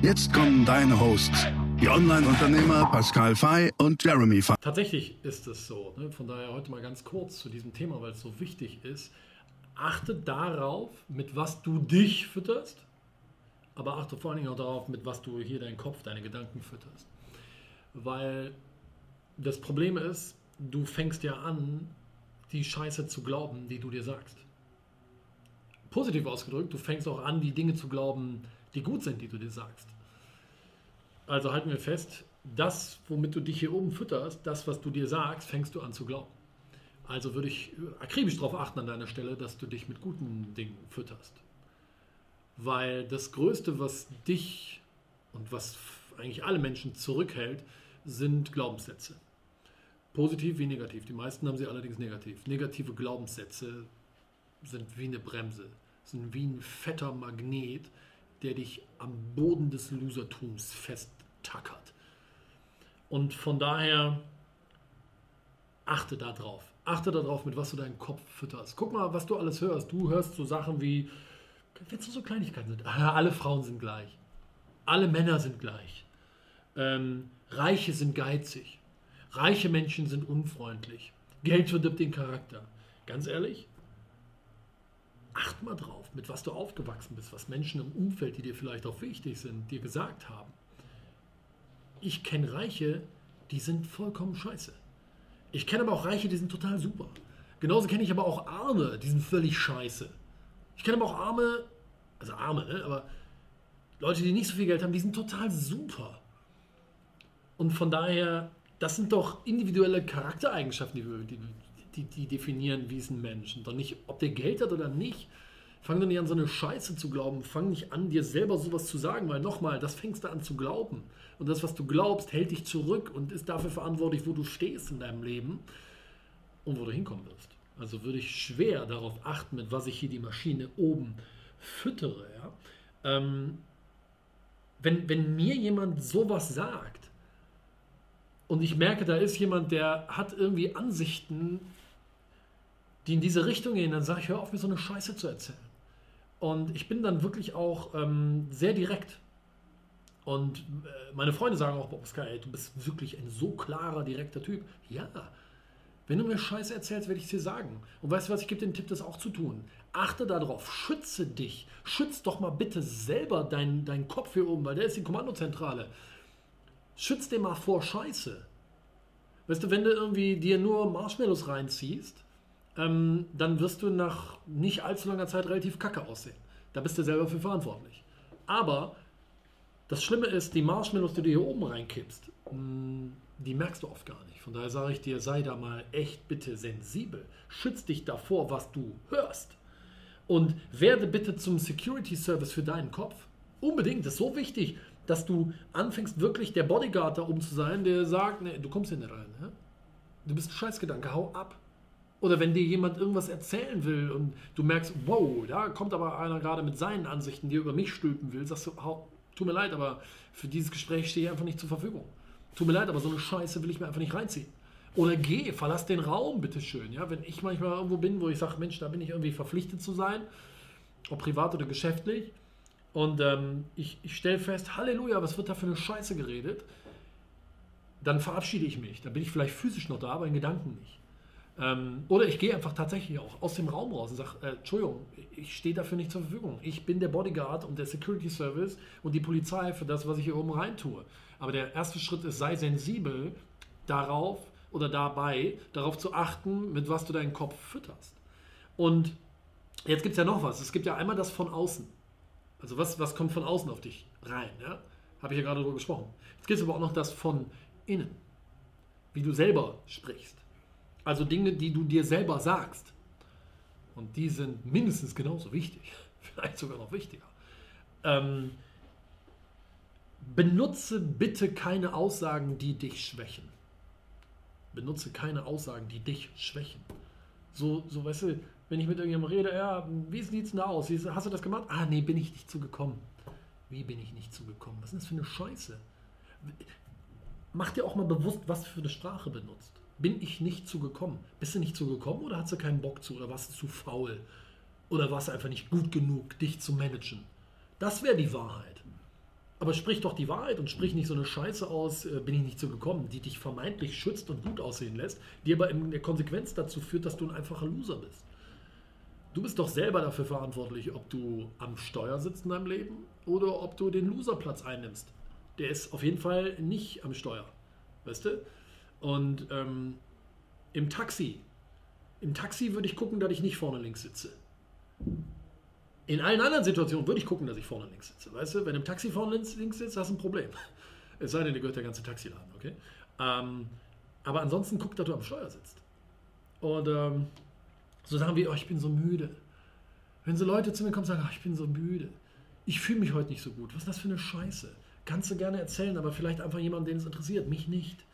Jetzt kommen deine Hosts, die Online-Unternehmer Pascal Fay und Jeremy Fay. Tatsächlich ist es so. Ne? Von daher heute mal ganz kurz zu diesem Thema, weil es so wichtig ist. Achte darauf, mit was du dich fütterst, aber achte vor allen Dingen auch darauf, mit was du hier deinen Kopf, deine Gedanken fütterst. Weil das Problem ist, du fängst ja an, die Scheiße zu glauben, die du dir sagst. Positiv ausgedrückt, du fängst auch an, die Dinge zu glauben, gut sind, die du dir sagst. Also halten wir fest, das, womit du dich hier oben fütterst, das, was du dir sagst, fängst du an zu glauben. Also würde ich akribisch darauf achten an deiner Stelle, dass du dich mit guten Dingen fütterst. Weil das Größte, was dich und was eigentlich alle Menschen zurückhält, sind Glaubenssätze. Positiv wie negativ. Die meisten haben sie allerdings negativ. Negative Glaubenssätze sind wie eine Bremse, sind wie ein fetter Magnet, der dich am Boden des Losertums festtackert. Und von daher achte darauf. Achte darauf, mit was du deinen Kopf fütterst. Guck mal, was du alles hörst. Du hörst so Sachen wie, wenn es so Kleinigkeiten sind, alle Frauen sind gleich. Alle Männer sind gleich. Ähm, Reiche sind geizig. Reiche Menschen sind unfreundlich. Geld verdirbt den Charakter. Ganz ehrlich, acht mal drauf, mit was du aufgewachsen bist, was Menschen im Umfeld, die dir vielleicht auch wichtig sind, dir gesagt haben. Ich kenne Reiche, die sind vollkommen scheiße. Ich kenne aber auch Reiche, die sind total super. Genauso kenne ich aber auch Arme, die sind völlig scheiße. Ich kenne aber auch Arme, also Arme, ne? aber Leute, die nicht so viel Geld haben, die sind total super. Und von daher, das sind doch individuelle Charaktereigenschaften, die, die, die, definieren, wie ist ein Mensch. Und doch nicht, ob der Geld hat oder nicht. Fang doch nicht an, so eine Scheiße zu glauben. Fang nicht an, dir selber sowas zu sagen, weil nochmal, das fängst du an zu glauben. Und das, was du glaubst, hält dich zurück und ist dafür verantwortlich, wo du stehst in deinem Leben und wo du hinkommen wirst. Also würde ich schwer darauf achten, mit was ich hier die Maschine oben füttere. Ja? Ähm, wenn, wenn mir jemand sowas sagt und ich merke, da ist jemand, der hat irgendwie Ansichten, die in diese Richtung gehen, dann sage ich, hör auf, mir so eine Scheiße zu erzählen. Und ich bin dann wirklich auch ähm, sehr direkt. Und äh, meine Freunde sagen auch, Oscar, ey, du bist wirklich ein so klarer, direkter Typ. Ja, wenn du mir Scheiße erzählst, werde ich es dir sagen. Und weißt du was, ich gebe den Tipp, das auch zu tun. Achte darauf, schütze dich. Schütz doch mal bitte selber deinen dein Kopf hier oben, weil der ist die Kommandozentrale. Schütz den mal vor Scheiße. Weißt du, wenn du irgendwie dir nur Marshmallows reinziehst, ähm, dann wirst du nach nicht allzu langer Zeit relativ kacke aussehen. Da bist du selber für verantwortlich. Aber das Schlimme ist, die Marshmallows, die du hier oben reinkippst, mh, mm, die merkst du oft gar nicht. Von daher sage ich dir, sei da mal echt bitte sensibel. Schütz dich davor, was du hörst. Und werde bitte zum Security Service für deinen Kopf. Unbedingt, das ist so wichtig, dass du anfängst, wirklich der Bodyguard da oben zu sein, der sagt, nee, du kommst hier nicht rein. Ja? Du bist ein Scheißgedanke, hau ab. Oder wenn dir jemand irgendwas erzählen will und du merkst, wow, da kommt aber einer gerade mit seinen Ansichten, die über mich stülpen will, sagst du, tut mir leid, aber für dieses Gespräch stehe ich einfach nicht zur Verfügung. Tut mir leid, aber so eine Scheiße will ich mir einfach nicht reinziehen. Oder geh, verlass den Raum, bitteschön. Ja, wenn ich manchmal irgendwo bin, wo ich sage, Mensch, da bin ich irgendwie verpflichtet zu sein, ob privat oder geschäftlich, und ähm, ich, ich stelle fest, Halleluja, was wird da für eine Scheiße geredet, dann verabschiede ich mich. Dann bin ich vielleicht physisch noch da, aber in Gedanken nicht. Ähm, oder ich gehe einfach tatsächlich auch aus dem Raum raus und sage, äh, Entschuldigung, ich stehe dafür nicht zur Verfügung. Ich bin der Bodyguard und der Security Service und die Polizei für das, was ich hier oben rein tue. Aber der erste Schritt ist, sei sensibel darauf oder dabei, darauf zu achten, mit was du deinen Kopf fütterst. Und jetzt gibt es ja noch was. Es gibt ja einmal das von außen. Also was, was kommt von außen auf dich rein? Ja? Habe ich ja gerade darüber gesprochen. Jetzt gibt es aber auch noch das von innen. Wie du selber sprichst. Also Dinge, die du dir selber sagst. Und die sind mindestens genauso wichtig. Vielleicht sogar noch wichtiger. Ähm, benutze bitte keine Aussagen, die dich schwächen. Benutze keine Aussagen, die dich schwächen. So, so weißt du, wenn ich mit irgendjemandem rede, ja, wie sieht es denn da aus? Hast du das gemacht? Ah, nee, bin ich nicht zugekommen. Wie bin ich nicht zugekommen? Was ist das für eine Scheiße? Mach dir auch mal bewusst, was für eine Sprache benutzt. Bin ich nicht zugekommen? Bist du nicht zugekommen oder hast du keinen Bock zu? Oder warst du zu faul? Oder warst du einfach nicht gut genug, dich zu managen? Das wäre die Wahrheit. Aber sprich doch die Wahrheit und sprich nicht so eine Scheiße aus, äh, bin ich nicht so gekommen, die dich vermeintlich schützt und gut aussehen lässt, die aber in der Konsequenz dazu führt, dass du ein einfacher Loser bist. Du bist doch selber dafür verantwortlich, ob du am Steuer sitzt in deinem Leben oder ob du den Loserplatz einnimmst. Der ist auf jeden Fall nicht am Steuer. Weißt du? Und ähm, im Taxi, im Taxi würde ich gucken, dass ich nicht vorne links sitze. In allen anderen Situationen würde ich gucken, dass ich vorne links sitze. Weißt du, wenn im Taxi vorne links, links sitzt, hast du ein Problem. Es sei denn, dir gehört der ganze Taxiladen, okay? Ähm, aber ansonsten guck, dass du am Steuer sitzt. Und ähm, so sagen wir, oh, ich bin so müde. Wenn so Leute zu mir kommen und sagen, oh, ich bin so müde, ich fühle mich heute nicht so gut, was ist das für eine Scheiße? Kannst du gerne erzählen, aber vielleicht einfach jemanden, den es interessiert, mich nicht.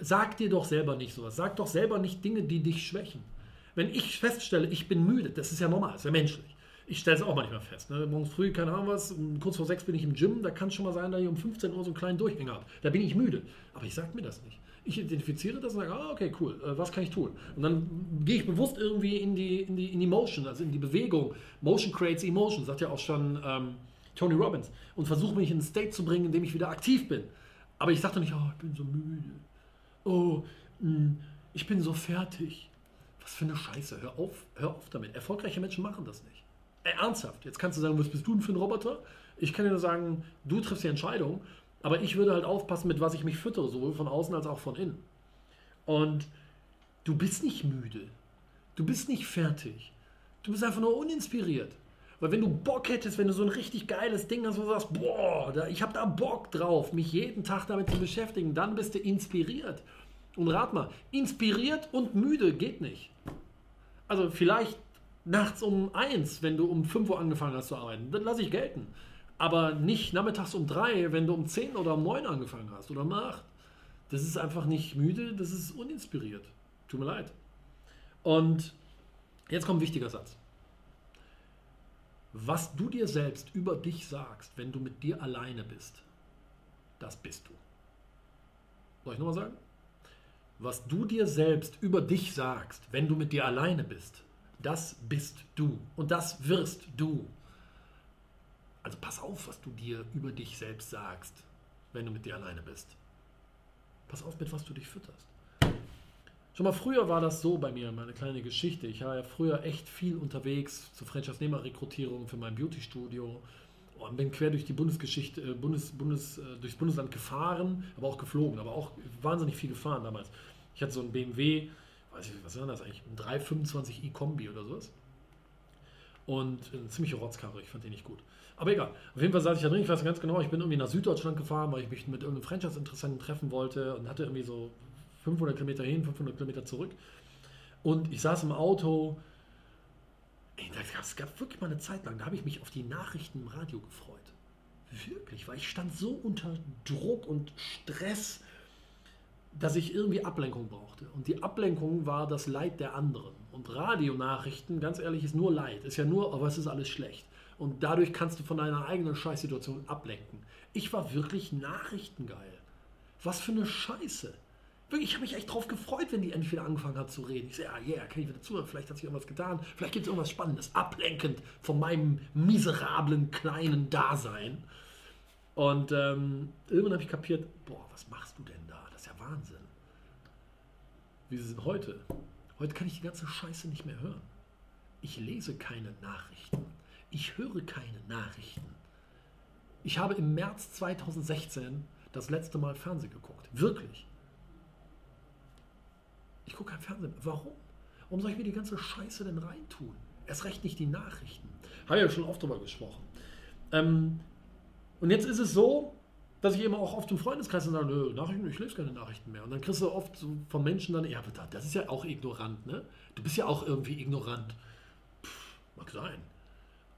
Sag dir doch selber nicht sowas. Sag doch selber nicht Dinge, die dich schwächen. Wenn ich feststelle, ich bin müde, das ist ja normal, ist ja menschlich. Ich stelle es auch manchmal fest. Ne? Morgens früh, keine Ahnung was, kurz vor sechs bin ich im Gym, da kann es schon mal sein, dass ich um 15 Uhr so einen kleinen Durchhänger habe. Da bin ich müde. Aber ich sage mir das nicht. Ich identifiziere das und sage, ah, okay, cool, äh, was kann ich tun? Und dann gehe ich bewusst irgendwie in die, in, die, in die Motion, also in die Bewegung. Motion creates emotion, sagt ja auch schon ähm, Tony Robbins. Und versuche mich in ein State zu bringen, in dem ich wieder aktiv bin. Aber ich sage doch nicht, oh, ich bin so müde. Oh, hm, ich bin so fertig. Was für eine Scheiße. Hör auf, hör auf damit. Erfolgreiche Menschen machen das nicht. Äh, ernsthaft. Jetzt kannst du sagen, was bist du denn für ein Roboter? Ich kann dir nur sagen, du triffst die Entscheidung. Aber ich würde halt aufpassen, mit was ich mich füttere, sowohl von außen als auch von innen. Und du bist nicht müde. Du bist nicht fertig. Du bist einfach nur uninspiriert. Weil wenn du Bock hättest, wenn du so ein richtig geiles Ding hast, wo du sagst, boah, da, ich habe da Bock drauf, mich jeden Tag damit zu beschäftigen, dann bist du inspiriert. Und rat mal, inspiriert und müde geht nicht. Also vielleicht nachts um eins, wenn du um 5 Uhr angefangen hast zu arbeiten, dann lasse ich gelten. Aber nicht nachmittags um drei, wenn du um zehn oder um neun angefangen hast oder um acht. Das ist einfach nicht müde, das ist uninspiriert. Tut mir leid. Und jetzt kommt ein wichtiger Satz. Was du dir selbst über dich sagst, wenn du mit dir alleine bist, das bist du. Soll ich nochmal sagen? Was du dir selbst über dich sagst, wenn du mit dir alleine bist, das bist du. Und das wirst du. Also pass auf, was du dir über dich selbst sagst, wenn du mit dir alleine bist. Pass auf, mit was du dich fütterst. Schon mal früher war das so bei mir, meine kleine Geschichte. Ich war ja früher echt viel unterwegs zur Franchise-Nehmer-Rekrutierung für mein Beauty-Studio und bin quer durch die Bundesgeschichte, äh, Bundes, Bundes, äh, durchs Bundesland gefahren, aber auch geflogen, aber auch wahnsinnig viel gefahren damals. Ich hatte so einen BMW, weiß ich, was war das eigentlich, ein 325i Kombi oder sowas. Und eine ziemliche Rotzkarre, ich fand den nicht gut. Aber egal. Auf jeden Fall saß ich da drin, ich weiß ganz genau, ich bin irgendwie nach Süddeutschland gefahren, weil ich mich mit irgendeinem Franchise-Interessenten treffen wollte und hatte irgendwie so 500 Kilometer hin, 500 Kilometer zurück. Und ich saß im Auto. Ey, es gab wirklich mal eine Zeit lang, da habe ich mich auf die Nachrichten im Radio gefreut. Wirklich, weil ich stand so unter Druck und Stress, dass ich irgendwie Ablenkung brauchte. Und die Ablenkung war das Leid der anderen. Und Radionachrichten, ganz ehrlich, ist nur Leid. Ist ja nur, aber es ist alles schlecht. Und dadurch kannst du von deiner eigenen Scheißsituation ablenken. Ich war wirklich nachrichtengeil. Was für eine Scheiße. Ich habe mich echt drauf gefreut, wenn die endlich angefangen hat zu reden. Ich sehe, ja, yeah, kann ich wieder zuhören, vielleicht hat sich irgendwas getan, vielleicht gibt es irgendwas Spannendes, ablenkend von meinem miserablen kleinen Dasein. Und ähm, irgendwann habe ich kapiert, boah, was machst du denn da? Das ist ja Wahnsinn. Wie sie sind heute. Heute kann ich die ganze Scheiße nicht mehr hören. Ich lese keine Nachrichten. Ich höre keine Nachrichten. Ich habe im März 2016 das letzte Mal Fernsehen geguckt. Wirklich. Ich gucke kein Fernsehen. Warum? Warum soll ich mir die ganze Scheiße denn reintun? Erst recht nicht die Nachrichten. Habe ja schon oft darüber gesprochen. Ähm, und jetzt ist es so, dass ich immer auch oft im Freundeskreis sage, nö, Nachrichten, ich lese keine Nachrichten mehr. Und dann kriegst du oft so von Menschen dann, ja, das ist ja auch ignorant, ne? Du bist ja auch irgendwie ignorant. Pff, mag sein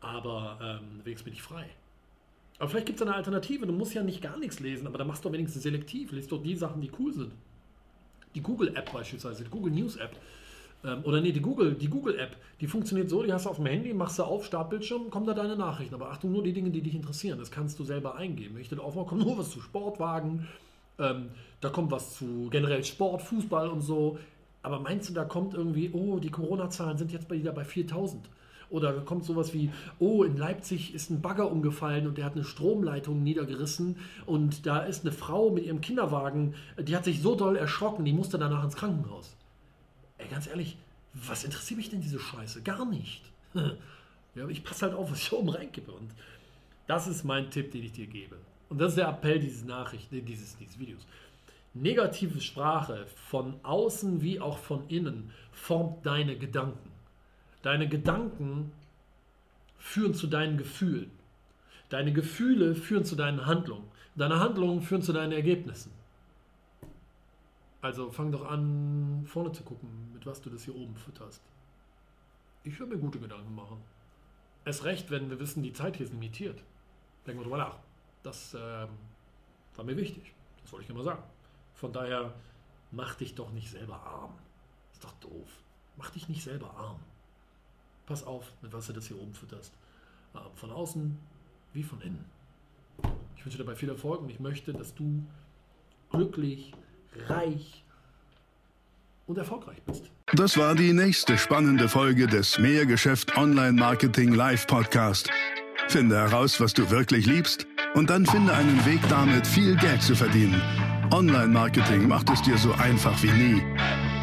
aber ähm, wenigstens bin ich frei. Aber vielleicht gibt es eine Alternative. Du musst ja nicht gar nichts lesen, aber dann machst du wenigstens selektiv. Liest doch die Sachen, die cool sind. Die Google-App beispielsweise, die Google News-App. Ähm, oder nee, die Google, die Google-App, die funktioniert so, die hast du auf dem Handy, machst du auf, Startbildschirm, kommen da deine Nachrichten. Aber Achtung, nur die Dinge, die dich interessieren. Das kannst du selber eingeben. Wenn ich den aufmache, kommt nur was zu Sportwagen, ähm, da kommt was zu generell Sport, Fußball und so. Aber meinst du, da kommt irgendwie, oh, die Corona-Zahlen sind jetzt wieder bei 4000? Oder kommt sowas wie, oh, in Leipzig ist ein Bagger umgefallen und der hat eine Stromleitung niedergerissen und da ist eine Frau mit ihrem Kinderwagen, die hat sich so doll erschrocken, die musste danach ins Krankenhaus. Ey, ganz ehrlich, was interessiert mich denn diese Scheiße? Gar nicht. ja, ich passe halt auf, was ich oben reinkippe. Und das ist mein Tipp, den ich dir gebe. Und das ist der Appell dieses Nachrichten, dieses, dieses Videos. Negative Sprache von außen wie auch von innen formt deine Gedanken. Deine Gedanken führen zu deinen Gefühlen. Deine Gefühle führen zu deinen Handlungen. Deine Handlungen führen zu deinen Ergebnissen. Also fang doch an, vorne zu gucken, mit was du das hier oben fütterst. Ich würde mir gute Gedanken machen. Es recht, wenn wir wissen, die Zeit hier ist limitiert. Denken wir drüber nach. Das ähm, war mir wichtig. Das wollte ich immer sagen. Von daher, mach dich doch nicht selber arm. Ist doch doof. Mach dich nicht selber arm. Pass auf, mit was du das hier oben fütterst. Ähm, von außen wie von innen. Ich wünsche dir dabei viel Erfolg und ich möchte, dass du glücklich, reich und erfolgreich bist. Das war die nächste spannende Folge des Mehrgeschäft Online Marketing Live Podcast. Finde heraus, was du wirklich liebst und dann finde einen Weg damit, viel Geld zu verdienen. Online Marketing macht es dir so einfach wie nie.